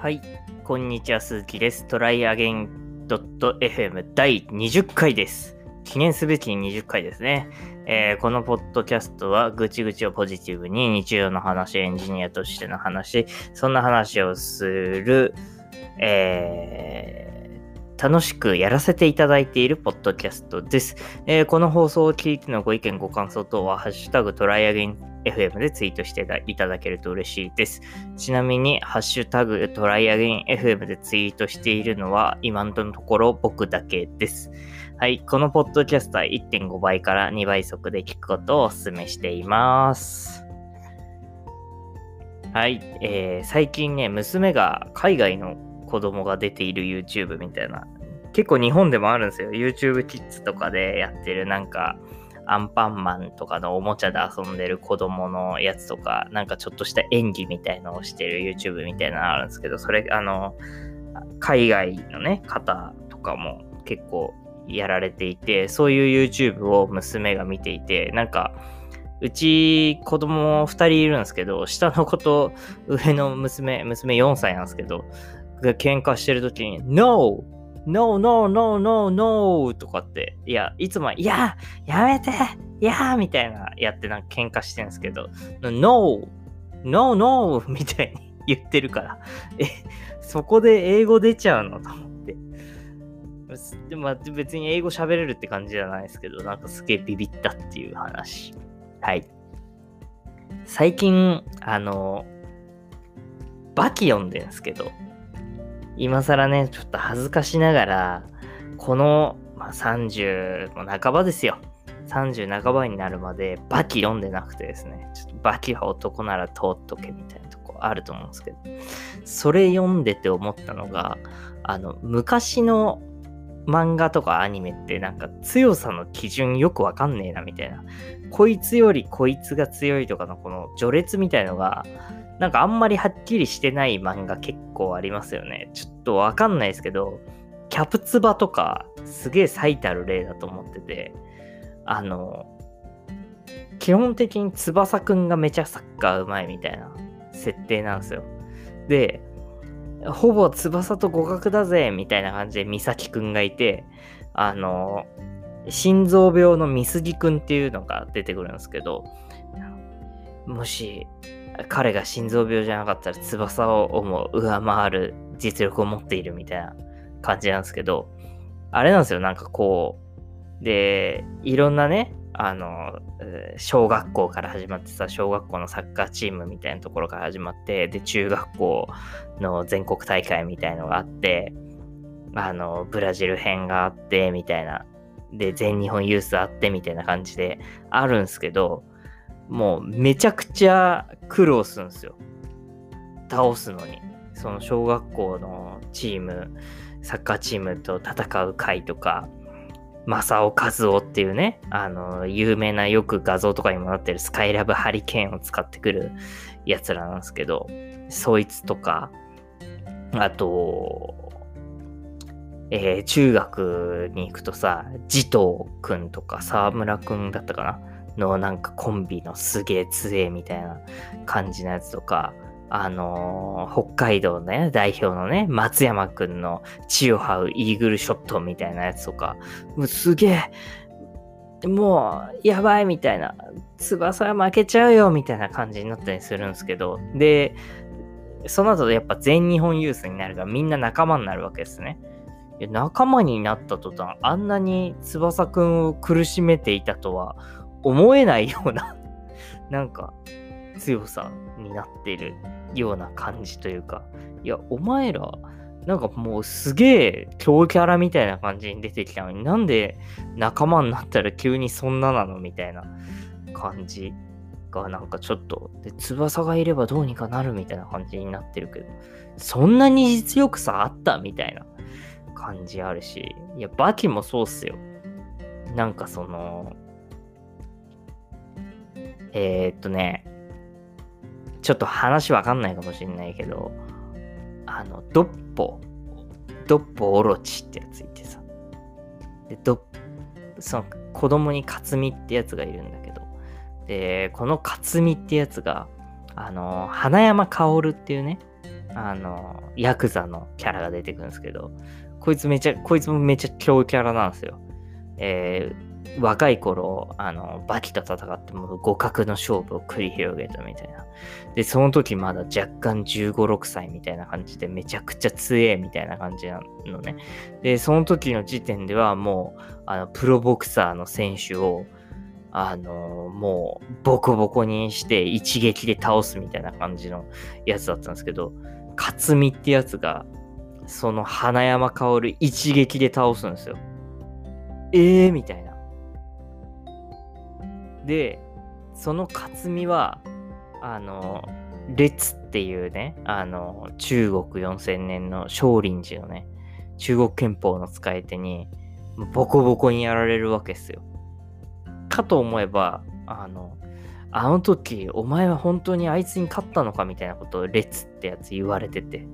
はい、こんにちは、鈴木です。トライアゲン .fm 第20回です。記念すべき20回ですね。えーこのポッドキャストは、ぐちぐちをポジティブに日常の話、エンジニアとしての話、そんな話をする、えー楽しくやらせていただいているポッドキャストです。えーこの放送を聞いてのご意見、ご感想等は、ハッシュタグトライアゲン FM でツイートしていただけると嬉しいです。ちなみに、ハッシュタグトライアゲイン FM でツイートしているのは、今のところ僕だけです。はい、このポッドキャストは1.5倍から2倍速で聞くことをお勧めしています。はい、えー最近ね、娘が海外の子供が出ている YouTube みたいな、結構日本でもあるんですよ。YouTube キッズとかでやってるなんか、アンパンマンとかのおもちゃで遊んでる子供のやつとか、なんかちょっとした演技みたいのをしてる YouTube みたいなのあるんですけど、それ、あの、海外のね、方とかも結構やられていて、そういう YouTube を娘が見ていて、なんか、うち子供2人いるんですけど、下の子と上の娘、娘4歳なんですけど、が喧嘩してる時に、No! No, no, no, no, no! とかって、いや、いつも、いや、やめていやみたいなやってなんか喧嘩してるんですけど、No! No, no! みたいに 言ってるから、え、そこで英語出ちゃうのと思って。でまあ、別に英語喋れるって感じじゃないですけど、なんかすげえビビったっていう話。はい。最近、あの、バキ読んでるんですけど、今更ね、ちょっと恥ずかしながら、この、まあ、30も半ばですよ。30半ばになるまでバキ読んでなくてですね、ちょっとバキは男なら通っとけみたいなとこあると思うんですけど、それ読んでて思ったのが、あの、昔の漫画とかアニメってなんか強さの基準よくわかんねえなみたいな。こいつよりこいつが強いとかのこの序列みたいのが、なんかあんまりはっきりしてない漫画結構ありますよね。ちょっとわかんないですけど、キャプツバとかすげえ最たる例だと思ってて、あの、基本的に翼くんがめちゃサッカーうまいみたいな設定なんですよ。で、ほぼ翼と互角だぜみたいな感じで美咲くんがいて、あの、心臓病の美杉くんっていうのが出てくるんですけど、もし彼が心臓病じゃなかったら翼をもう上回る実力を持っているみたいな感じなんですけど、あれなんですよ、なんかこう、で、いろんなね、あの、小学校から始まってさ、小学校のサッカーチームみたいなところから始まって、で、中学校の全国大会みたいのがあって、あの、ブラジル編があって、みたいな。で、全日本ユースあって、みたいな感じであるんすけど、もうめちゃくちゃ苦労するんですよ。倒すのに。その小学校のチーム、サッカーチームと戦う回とか、正尾和夫っていうね、あの、有名なよく画像とかにもなってるスカイラブハリケーンを使ってくるやつらなんですけど、そいつとか、あと、えー中学に行くとさ、慈藤くんとか沢村くんだったかな？のなんかコンビのすげえ強えみたいな感じのやつとか、あのー北海道のね、代表のね、松山くんの血を這うイーグルショットみたいなやつとか、もうすげえ、もう、やばいみたいな、翼は負けちゃうよみたいな感じになったりするんですけど、で、その後でやっぱ全日本ユースになるからみんな仲間になるわけですね。いや仲間になった途端、あんなに翼くんを苦しめていたとは思えないような、なんか強さになっているような感じというか、いや、お前ら、なんかもうすげえ強キャラみたいな感じに出てきたのになんで仲間になったら急にそんななのみたいな感じがなんかちょっと、で、翼がいればどうにかなるみたいな感じになってるけど、そんなに実力差あったみたいな感じあるし、いや、バキもそうっすよ。なんかその、えー、っとね、ちょっと話わかんないかもしれないけど、あの、ドッポ、ドッポオロチってやついてさ、で、ドその子供に克実ってやつがいるんだけど、で、この克実ってやつが、あの、花山薫っていうね、あの、ヤクザのキャラが出てくるんですけど、こいつめちゃ、こいつもめちゃ強キャラなんですよ。えー、若い頃、あの、バキと戦っても互角の勝負を繰り広げたみたいな。で、その時まだ若干15、6歳みたいな感じでめちゃくちゃ強えみたいな感じなのね。で、その時の時点ではもう、あの、プロボクサーの選手を、あのもう、ボコボコにして一撃で倒すみたいな感じのやつだったんですけど、勝美ってやつが、その花山薫一撃で倒すんですよ。ええー、みたいな。で、その克美は、あの、列っていうね、あの、中国4000年の少林寺のね、中国憲法の使い手に、ボコボコにやられるわけですよ。かと思えば、あの、あの時、お前は本当にあいつに勝ったのかみたいなことを列ってやつ言われてて、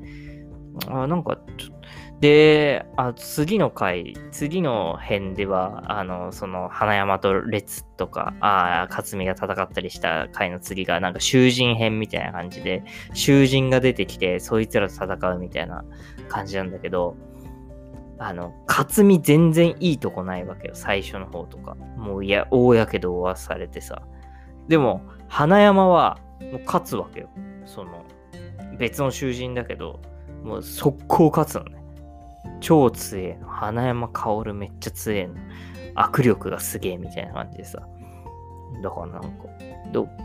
あなんかちょで、あ次の回、次の編では、あの、その、花山と列とか、ああ、勝美が戦ったりした回の次が、なんか囚人編みたいな感じで、囚人が出てきて、そいつらと戦うみたいな感じなんだけど、あの、勝美全然いいとこないわけよ、最初の方とか。もういや、大やけど負わされてさ。でも、花山は、もう勝つわけよ。その、別の囚人だけど、もう速攻勝つのね。超強えの。花山薫めっちゃ強えの。握力がすげえみたいな感じでさ。だからなんか、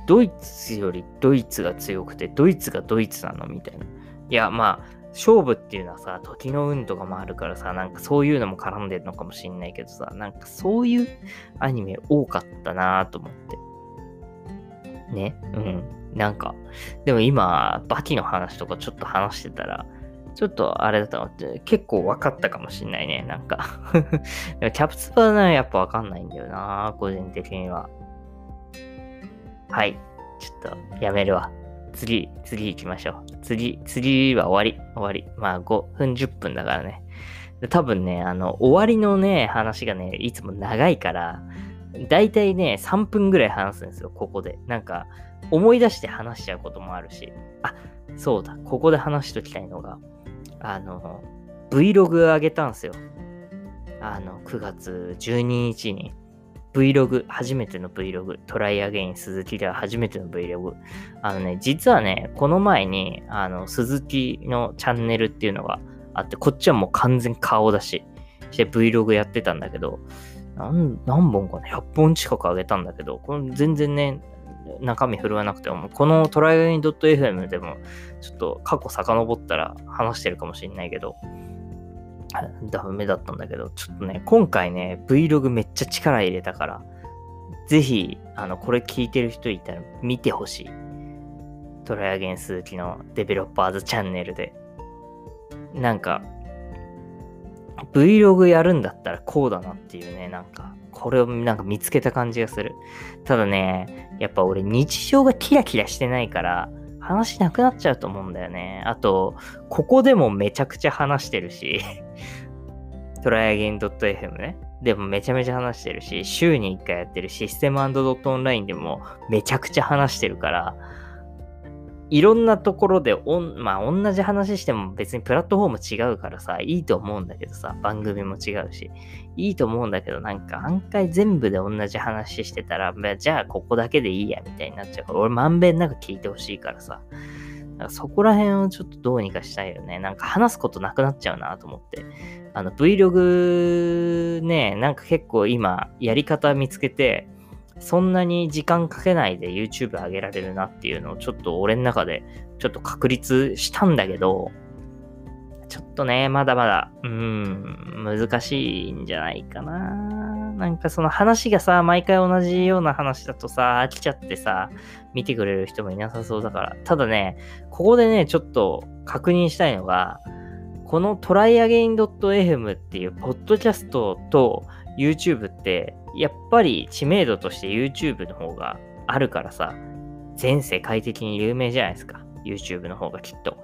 ドイツよりドイツが強くて、ドイツがドイツなのみたいな。いや、まあ、勝負っていうのはさ、時の運とかもあるからさ、なんかそういうのも絡んでるのかもしんないけどさ、なんかそういうアニメ多かったなぁと思って。ねうん。なんか、でも今、バキの話とかちょっと話してたら、ちょっとあれだと思ったの結構分かったかもしんないね、なんか キャプツバーね、やっぱ分かんないんだよな、個人的には。はい。ちょっとやめるわ。次、次行きましょう。次、次は終わり。終わり。まあ5分、10分だからね。多分ね、あの、終わりのね、話がね、いつも長いから、だいたいね、3分ぐらい話すんですよ、ここで。なんか、思い出して話しちゃうこともあるし。あ、そうだ、ここで話しときたいのが、あの、Vlog 上げたんですよ。あの、9月12日に Vlog、初めての Vlog、トライアゲイン鈴木では初めての Vlog。あのね、実はね、この前に、あの、鈴木のチャンネルっていうのがあって、こっちはもう完全顔出しして Vlog やってたんだけど、何本かな ?100 本近く上げたんだけど、これ全然ね、中身振るわなくても、このトライアイン .fm でも、ちょっと過去遡ったら話してるかもしれないけど、ダメだったんだけど、ちょっとね、今回ね、Vlog めっちゃ力入れたから、ぜひ、あの、これ聞いてる人いたら見てほしい。トライアゲン鈴木のデベロッパーズチャンネルで。なんか、Vlog やるんだったらこうだなっていうね、なんか、これをなんか見つけた感じがする。ただね、やっぱ俺日常がキラキラしてないから、話なくなっちゃうと思うんだよね。あと、ここでもめちゃくちゃ話してるし、トライアゲン .fm ね。でもめちゃめちゃ話してるし、週に1回やってるシステムドットオンラインでもめちゃくちゃ話してるから、いろんなところでおん、まあ同じ話しても別にプラットフォーム違うからさ、いいと思うんだけどさ、番組も違うし、いいと思うんだけど、なんか案外全部で同じ話してたら、じゃあここだけでいいや、みたいになっちゃうから、俺まんべんなく聞いてほしいからさ、かそこら辺をちょっとどうにかしたいよね。なんか話すことなくなっちゃうなと思って。あの Vlog ね、なんか結構今やり方見つけて、そんなに時間かけないで YouTube 上げられるなっていうのをちょっと俺の中でちょっと確立したんだけど、ちょっとね、まだまだ、うん、難しいんじゃないかな。なんかその話がさ、毎回同じような話だとさ、飽きちゃってさ、見てくれる人もいなさそうだから。ただね、ここでね、ちょっと確認したいのが、このトライアゲイン .fm っていうポッドキャストと YouTube って、やっぱり知名度として YouTube の方があるからさ、全世界的に有名じゃないですか。YouTube の方がきっと。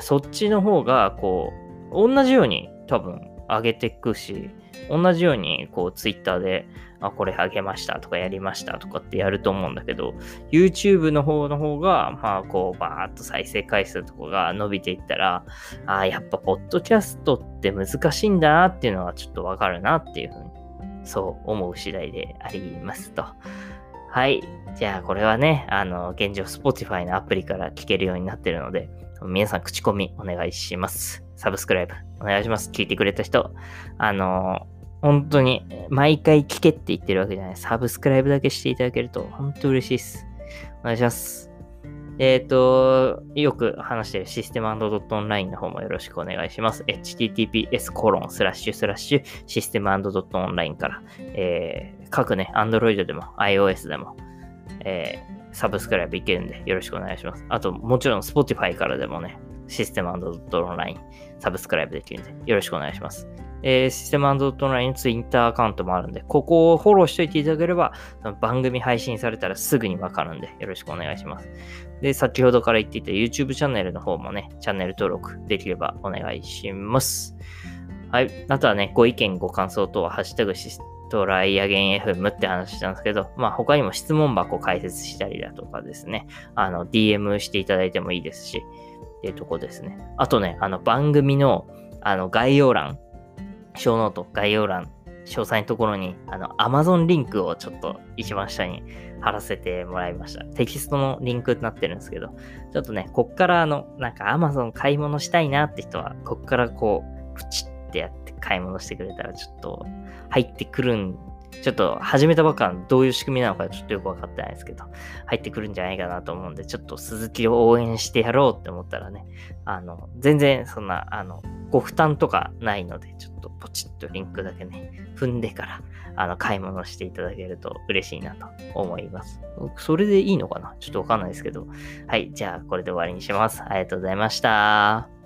そっちの方が、こう、同じように多分上げていくし、同じようにこう Twitter で、あ、これ上げましたとかやりましたとかってやると思うんだけど、YouTube の方の方が、まあこうバーっと再生回数とかが伸びていったら、あやっぱポッドキャストって難しいんだなっていうのはちょっとわかるなっていうふうに、そう思う次第でありますと。はい。じゃあこれはね、あの、現状 Spotify のアプリから聞けるようになってるので、皆さん口コミお願いします。サブスクライブお願いします。聞いてくれた人。あの、本当に毎回聞けって言ってるわけじゃない。サブスクライブだけしていただけると本当嬉しいです。お願いします。えっ、ー、と、よく話してるシステムドットオンラインの方もよろしくお願いします。https コロンスラッシュスラッシュシステムドットオンラインから、えー、各ね、Android でも iOS でも、えー、サブスクライブいけるんでよろしくお願いします。あと、もちろん Spotify からでもね、システムドットオンラインサブスクライブできるんでよろしくお願いします。えー、システムドットオンラインツイッターアカウントもあるんで、ここをフォローしといていただければ、番組配信されたらすぐにわかるんで、よろしくお願いします。で、先ほどから言っていた YouTube チャンネルの方もね、チャンネル登録できればお願いします。はい。あとはね、ご意見、ご感想等は、ハッシュタグシストライアゲン FM って話したんですけど、まあ他にも質問箱開設したりだとかですね、あの、DM していただいてもいいですし、っていうとこですね。あとね、あの番組のあの概要欄、ショーノート、概要欄、詳細のところに、あの、Amazon リンクをちょっと一番下に貼らせてもらいました。テキストのリンクになってるんですけど、ちょっとね、こっからあの、なんか Amazon 買い物したいなって人は、こっからこう、プチってやって買い物してくれたら、ちょっと入ってくるんちょっと始めたばっかどういう仕組みなのかちょっとよくわかってないですけど、入ってくるんじゃないかなと思うんで、ちょっと鈴木を応援してやろうって思ったらね、あの、全然そんな、あの、ご負担とかないので、ちょっとポチッとリンクだけね、踏んでから、あの、買い物していただけると嬉しいなと思います。それでいいのかな？ちょっとわかんないですけど。はい、じゃあこれで終わりにします。ありがとうございました。